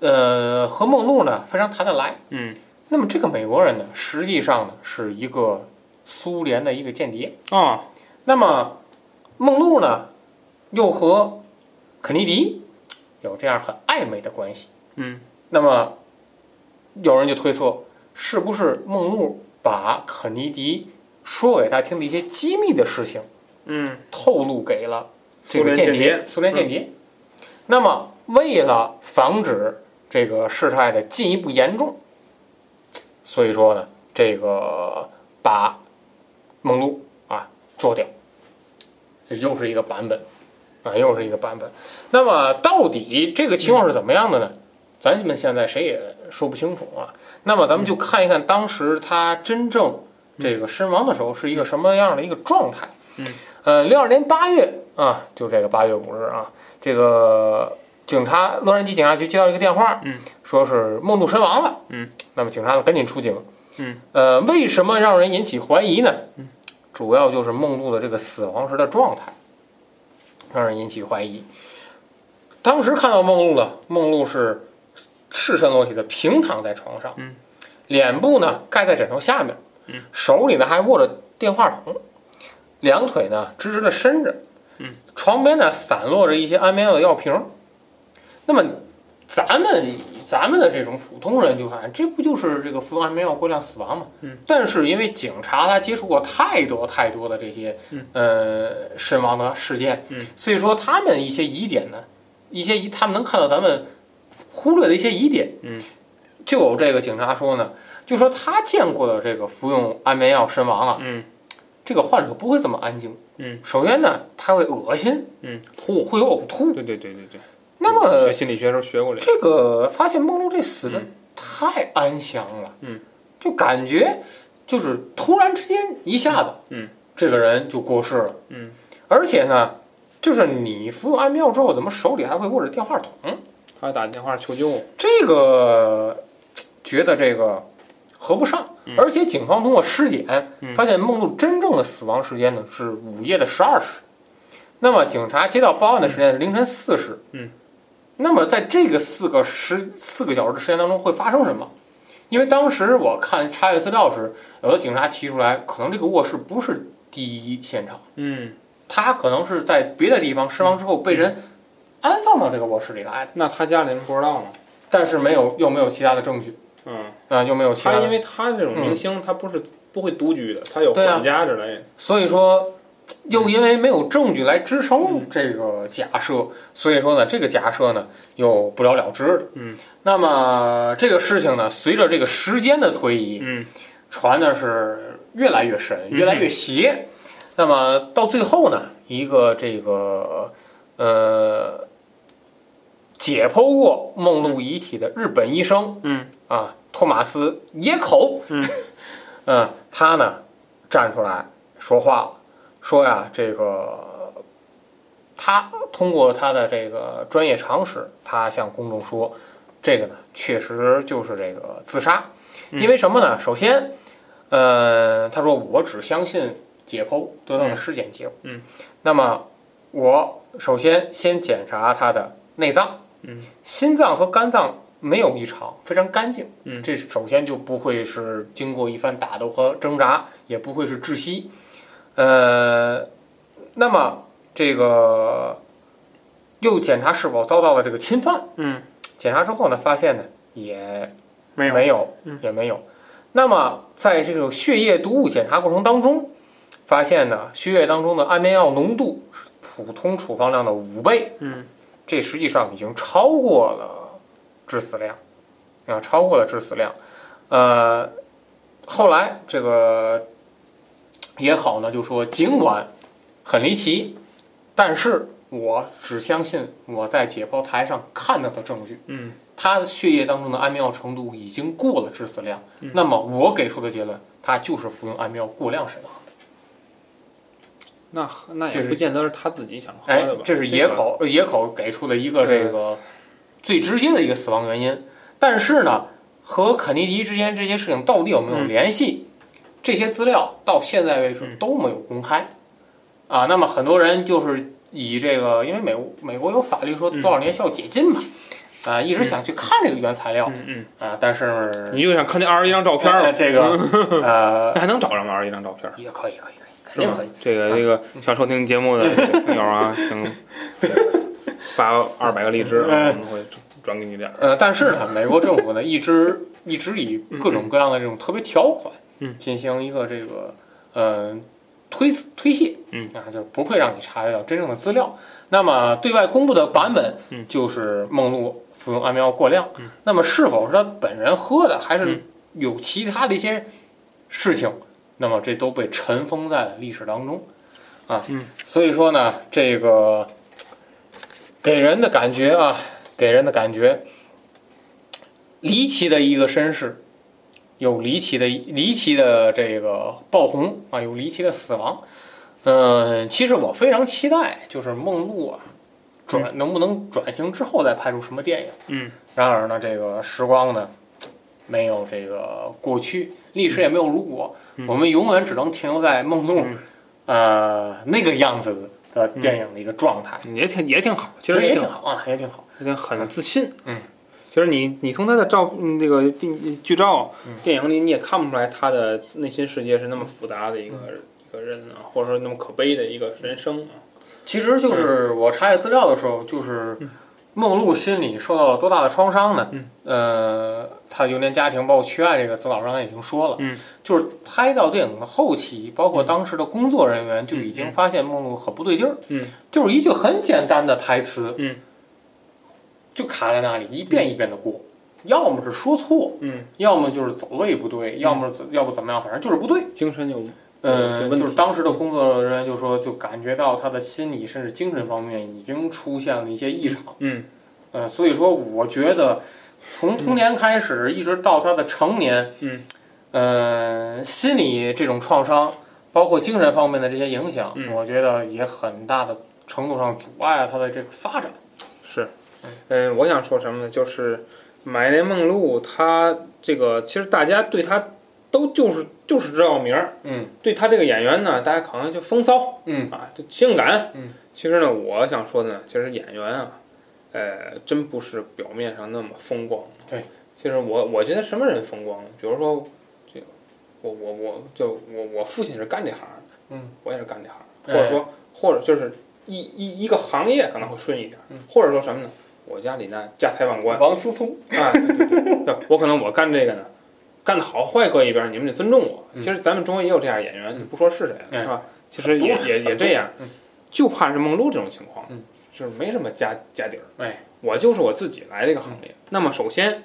呃，和梦露呢非常谈得来。嗯那么这个美国人呢，实际上呢是一个苏联的一个间谍。啊那么梦露呢，又和肯尼迪有这样很暧昧的关系。嗯那么有人就推测，是不是梦露把肯尼迪说给他听的一些机密的事情嗯透露给了这苏个间谍？联间谍苏联间谍。那么为了防止这个事态的进一步严重，所以说呢，这个把梦露啊做掉，这又是一个版本啊，又是一个版本。那么到底这个情况是怎么样的呢？咱们现在谁也说不清楚啊。那么咱们就看一看当时他真正这个身亡的时候是一个什么样的一个状态。嗯，呃，六二年八月啊，就这个八月五日啊，这个警察洛杉矶警察局接到一个电话，嗯，说是梦露身亡了。嗯，那么警察呢赶紧出警。嗯，呃，为什么让人引起怀疑呢？嗯，主要就是梦露的这个死亡时的状态，让人引起怀疑。当时看到梦露了，梦露是赤身裸体的平躺在床上，嗯，脸部呢盖在枕头下面，嗯，手里呢还握着电话筒，两腿呢直直的伸着，嗯，床边呢散落着一些安眠药的药瓶。那么咱们咱们的这种普通人就看，这不就是这个服用安眠药过量死亡吗？嗯，但是因为警察他接触过太多太多的这些嗯呃身亡的事件，嗯，所以说他们一些疑点呢，一些疑他们能看到咱们忽略的一些疑点，嗯，就有这个警察说呢，就说他见过的这个服用安眠药身亡啊，嗯这个患者不会这么安静，嗯，首先呢，他会恶心，嗯，吐会有呕吐，对对对对对。那么学心理学时候学过这个。这个发现梦露这死的嗯太安详了，嗯，就感觉就是突然之间一下子，嗯，这个人就过世了，嗯，而且呢，就是你服用安眠药之后，怎么手里还会握着电话筒？还打电话求救。这个觉得这个合不上，嗯。而且警方通过尸检嗯。发现梦露真正的死亡时间呢是午夜的十二时，那么警察接到报案的时间是凌晨四时，嗯，那么在这个四个时四个小时的时间当中会发生什么？因为当时我看查阅资料时，有的警察提出来，可能这个卧室不是第一现场，嗯，他可能是在别的地方身亡之后被人安放到这个卧室里来的，那他家里人不知道吗？但是没有又没有其他的证据嗯，啊、就没有其他的他因为他这种明星，他不是不会独居的，他有管家之类的。所以说，又因为没有证据来支撑这个假设，所以说呢，这个假设呢又不了了之了。嗯，那么这个事情呢，随着这个时间的推移，嗯。传的是越来越深，嗯越来越邪。那么到最后呢，一个这个呃解剖过梦露遗体的日本医生嗯。啊，托马斯野口，嗯。嗯，他呢站出来说话了，说呀，这个他通过他的这个专业常识，他向公众说，这个呢确实就是这个自杀，嗯。因为什么呢？首先，呃，他说我只相信解剖得到的尸检结果，嗯，那么我首先先检查他的内脏，嗯，心脏和肝脏没有异常，非常干净。嗯这首先就不会是经过一番打斗和挣扎，也不会是窒息。呃，那么这个又检查是否遭到了这个侵犯。嗯，检查之后呢，发现呢也没有没有嗯，也没有。那么在这种血液毒物检查过程当中，发现呢血液当中的安眠药浓度是普通处方量的五倍。嗯这实际上已经超过了致死量，啊，超过了致死量。呃，后来这个也好呢，就说尽管很离奇，但是我只相信我在解剖台上看到的证据，嗯他的血液当中的安眠药程度已经过了致死量，嗯那么我给出的结论，他就是服用安眠药过量身亡。那那也不见得是他自己想喝哎的吧？，这是野口野口给出的一个这个最直接的一个死亡原因。但是呢，和肯尼迪之间这些事情到底有没有嗯联系，这些资料到现在为止嗯都没有公开。啊，那么很多人就是以这个，因为美美国有法律说嗯多少年需要解禁嘛，啊，一直想去看这个原材料嗯嗯，啊，但是你又想看那二十一张照片呃了，这个 呃那还能找着吗？二十一张照片？也可以可以，肯是吗定可以。？这个这个想收听节目的这 个听友啊，请发二百个荔枝，啊我们会转给你点儿。呃，但是呢，美国政府呢 一直一直以各种各样的这种特别条款，嗯进行一个这个呃推推卸，嗯啊，就不会让你查阅到真正的资料。那么对外公布的版本，嗯就是梦露服用安眠药过量，嗯那么是否是他本人喝的，还是嗯有其他的一些事情，那么这都被尘封在了历史当中，啊，嗯所以说呢，这个给人的感觉啊，给人的感觉。离奇的一个身世，有离奇的离奇的这个爆红啊，有离奇的死亡。嗯，其实我非常期待，就是梦露啊，转能不能转型之后再拍出什么电影？嗯然而呢，这个时光呢，没有这个过去，历史也没有如果，嗯我们永远只能停留在梦露、嗯呃那个样子的电影的一个状态。也挺也挺好，其其实也挺好，啊，也挺好。很自信。嗯，其实你你从他的照那个电剧照嗯电影里，你也看不出来他的内心世界是那么复杂的一个嗯一个人啊，或者说那么可悲的一个人生啊。其实就是我查阅资料的时候，就是梦露心里受到了多大的创伤呢？嗯。呃，他幼年家庭包括缺爱，这个资老师刚才已经说了，嗯，就是拍到电影的后期，包括当时的工作人员就已经嗯发现梦露很不对劲儿，嗯，就是一句很简单的台词，嗯，就卡在那里，一遍一遍的过，要么是说错，嗯，要么就是走位不对，要么怎要不怎么样，反正就是不对。精神有有嗯，就是当时的工作人员就说，就感觉到他的心理甚至精神方面已经出现了一些异常。嗯呃，所以说我觉得从童年开始一直到他的成年，嗯，呃，心理这种创伤，包括精神方面的这些影响，嗯我觉得也很大的程度上阻碍了他的这个发展。是，嗯，我想说什么呢？就是买那梦露，他这个其实大家对他都就是就是知道名儿，嗯对他这个演员呢，大家可能就风骚嗯啊，就性感。嗯，其实呢，我想说的呢，其实演员啊，呃，真不是表面上那么风光。对，其实我我觉得什么人风光？比如说这个，我我我就我我父亲是干这行的，嗯，我也是干这行或者说或者就是一一一个行业可能会顺一点，嗯或者说什么呢？我家里呢家财万贯，王思聪，啊，对对对，对我可能我干这个呢，干得好坏搁一边儿，你们得尊重我。嗯。其实咱们中国也有这样演员，嗯。就不说是谁是吧？其实也也也这样。嗯，就怕是梦露这种情况嗯，就是没什么家家底儿。哎，我就是我自己来这个行业。那么首先，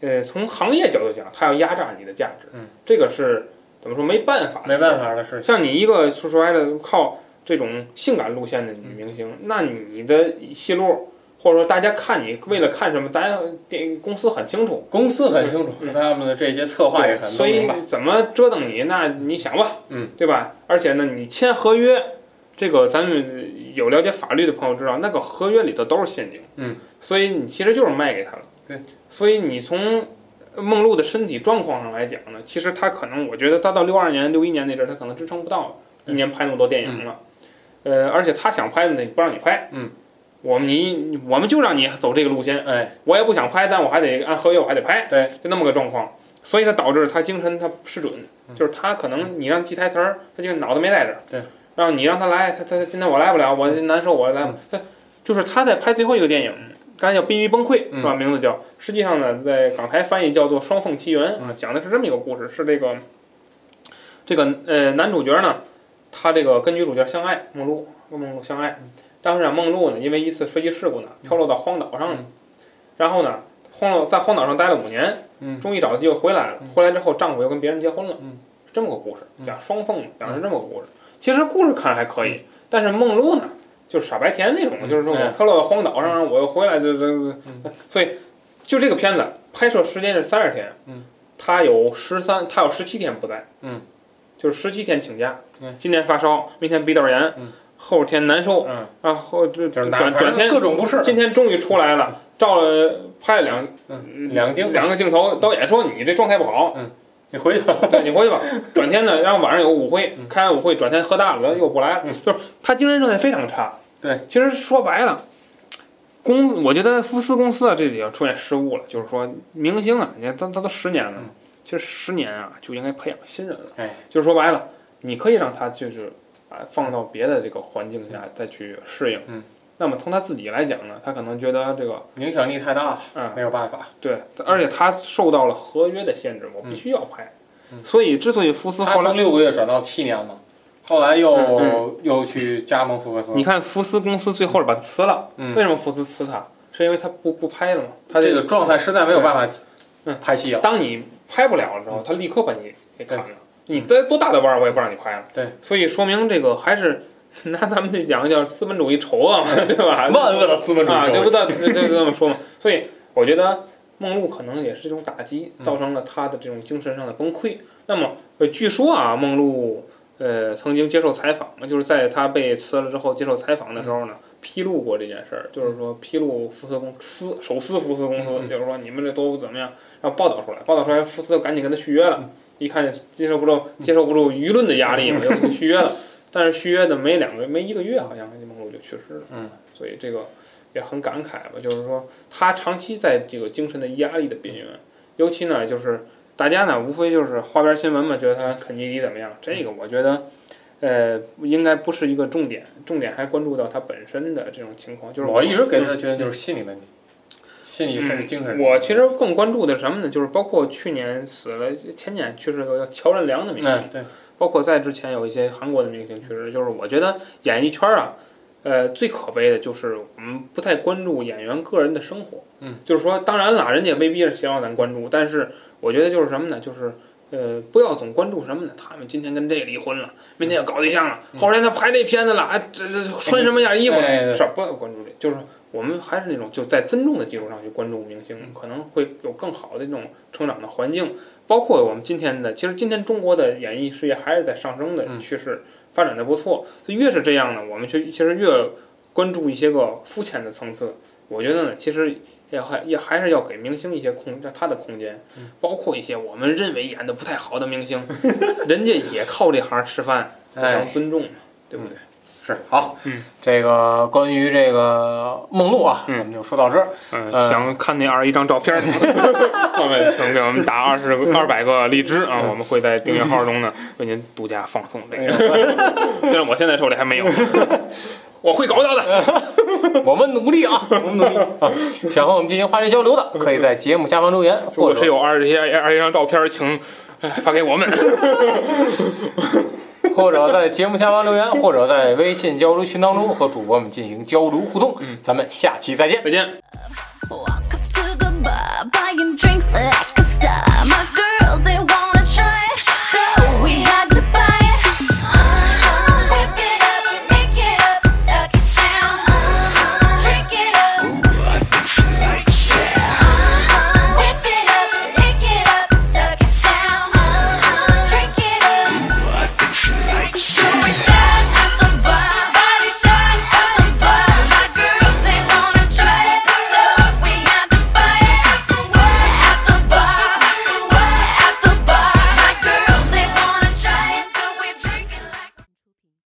呃，从行业角度讲，它要压榨你的价值，嗯，这个是怎么说没办法，没办。法的事情。像你一个说说白了，靠这种性感路线的女明星，那你的戏路，或者说大家看你为了看什么，大家电公司很清楚，公司很清楚，他们的这些策划也很所以。怎么折腾你，那你想吧，嗯，对吧？而且呢，你签合约，这个咱们有了解法律的朋友知道，那个合约里头都是陷阱，嗯，所以你其实就是卖给他了，对，所以你从梦露的身体状况上来讲呢，其实他可能，我觉得他到六二年、六一年那阵儿，他可能支撑不到一年拍那么多电影了，呃，而且他想拍的呢，不让你拍，嗯。我们你我们就让你走这个路线，哎，我也不想拍，但我还得按合约，我还得拍，对，就那么个状况，所以他导致他精神他失准，嗯。就是他可能你让记台词儿，他就脑子没在这儿，对，然后你让他来，他他今天我来不了，我难受，我来不，他就是他在拍最后一个电影，刚才叫《濒于崩溃》嗯。是吧？名字叫，实际上呢，在港台翻译叫做《双凤奇缘》啊，讲的是这么一个故事，是这个这个呃男主角呢，他这个跟女主角相爱，梦露跟梦露相爱，当时啊梦露呢因为一次飞机事故呢飘落到荒岛上了，然后呢荒落在荒岛上待了五年，嗯。终于找到机会回来了，回来之后丈夫又跟别人结婚了，这么个故事，嗯。讲双凤讲的是这么个故事，其实故事看着还可以，但是梦露呢。就是傻白甜那种，嗯就是说我哎飘落到荒岛上，我又回来，这这这，所以就这个片子拍摄时间是三十天，嗯，他有十三，他有十七天不在，嗯，就是十七天请假，嗯。今天发烧，明天鼻窦炎，嗯，后天难受，嗯，然后这就转转天各种不适。今天终于出来了，照了拍了两嗯，两镜两个镜头，导演说你这状态不好，你回去吧。对你回去吧。转天呢，然后晚上有个舞会，嗯开完舞会转天喝大了，又不来了，就是他精神状态非常差。对，其实说白了，公我觉得福斯公司啊这里要出现失误了，就是说明星啊，你看他他都十年了，嗯其实十年啊就应该培养新人了。哎，就是说白了，你可以让他就是啊放到别的这个环境下再去适应。嗯。那么从他自己来讲呢，他可能觉得这个影响力太大了，嗯没有办法。对，而且他受到了合约的限制，我必须要拍。所以，之所以福斯他后来从六个月转到七年嘛，后来又、嗯又去加盟福克斯。你看福斯公司最后把他辞了，嗯为什么福斯辞他？是因为他不不拍了吗？他这个状态实在没有办法嗯拍戏了。当你拍不了了之后，他立刻把你给砍了。你再多大的腕儿，我也不让你拍了。对，所以说明这个还是拿咱们这讲叫资本主义丑恶嘛，对吧？万恶的资本主义啊，对不对？就就这么说嘛。所以我觉得梦露可能也是一种打击，嗯造成了他的这种精神上的崩溃。那么，呃，据说啊，梦露呃曾经接受采访，就是在他被辞了之后接受采访的时候呢，披露过这件事儿，就是说披露福斯公司手撕福斯公司，嗯就是说你们这都怎么样，然后报道出来，报道出来，福斯赶紧跟他续约了。一看接受不住，接受不住舆论的压力嘛，就就续约了。但是续约的没两个没一个月，好像梦露就去世了。嗯，所以这个也很感慨吧，就是说他长期在这个精神的压力的边缘，尤其呢就是大家呢无非就是花边新闻嘛，觉得他肯尼迪怎么样，这个我觉得。呃，应该不是一个重点，重点还关注到他本身的这种情况。就是我一直给他的觉得就是心理问题，心理甚至精神。嗯我其实更关注的是什么呢？就是包括去年死了，前年去世个叫乔任梁的明星，哎对，包括在之前有一些韩国的明星去世。就是我觉得演艺圈啊，呃，最可悲的就是我们不太关注演员个人的生活。嗯，就是说，当然了，人家未必是希望咱关注，但是我觉得就是什么呢？就是。呃，不要总关注什么呢？他们今天跟这离婚了，明天要搞对象了，后天他拍这片子了，哎，这这穿什么样衣服？是不要关注这，就是我们还是那种就在尊重的基础上去关注明星，可能会有更好的这种成长的环境。包括我们今天的，其实今天中国的演艺事业还是在上升的嗯趋势，发展的不错。所以越是这样呢，我们却其实越关注一些个肤浅的层次。我觉得呢，其实也还也还是要给明星一些空，让他的空间，包括一些我们认为演的不太好的明星，人家也靠这行吃饭，互哎相尊重嘛，对不对？是好，嗯，这个关于这个梦露啊，嗯咱们就说到这儿。嗯，呃想看那二十一张照片儿的，朋友们，请给我们打二十 二百个荔枝啊！我们会在订阅号中呢为您独家放送这个。虽然我现在手里还没有，我会搞到的。我们努力啊，我们努力啊！想和我们进行话题交流的，可以在节目下方留言，或者是有二十一二十一张照片，请哎发给我们。或者在节目下方留言，或者在微信交流群当中和主播们进行交流互动。咱们下期再见。再见。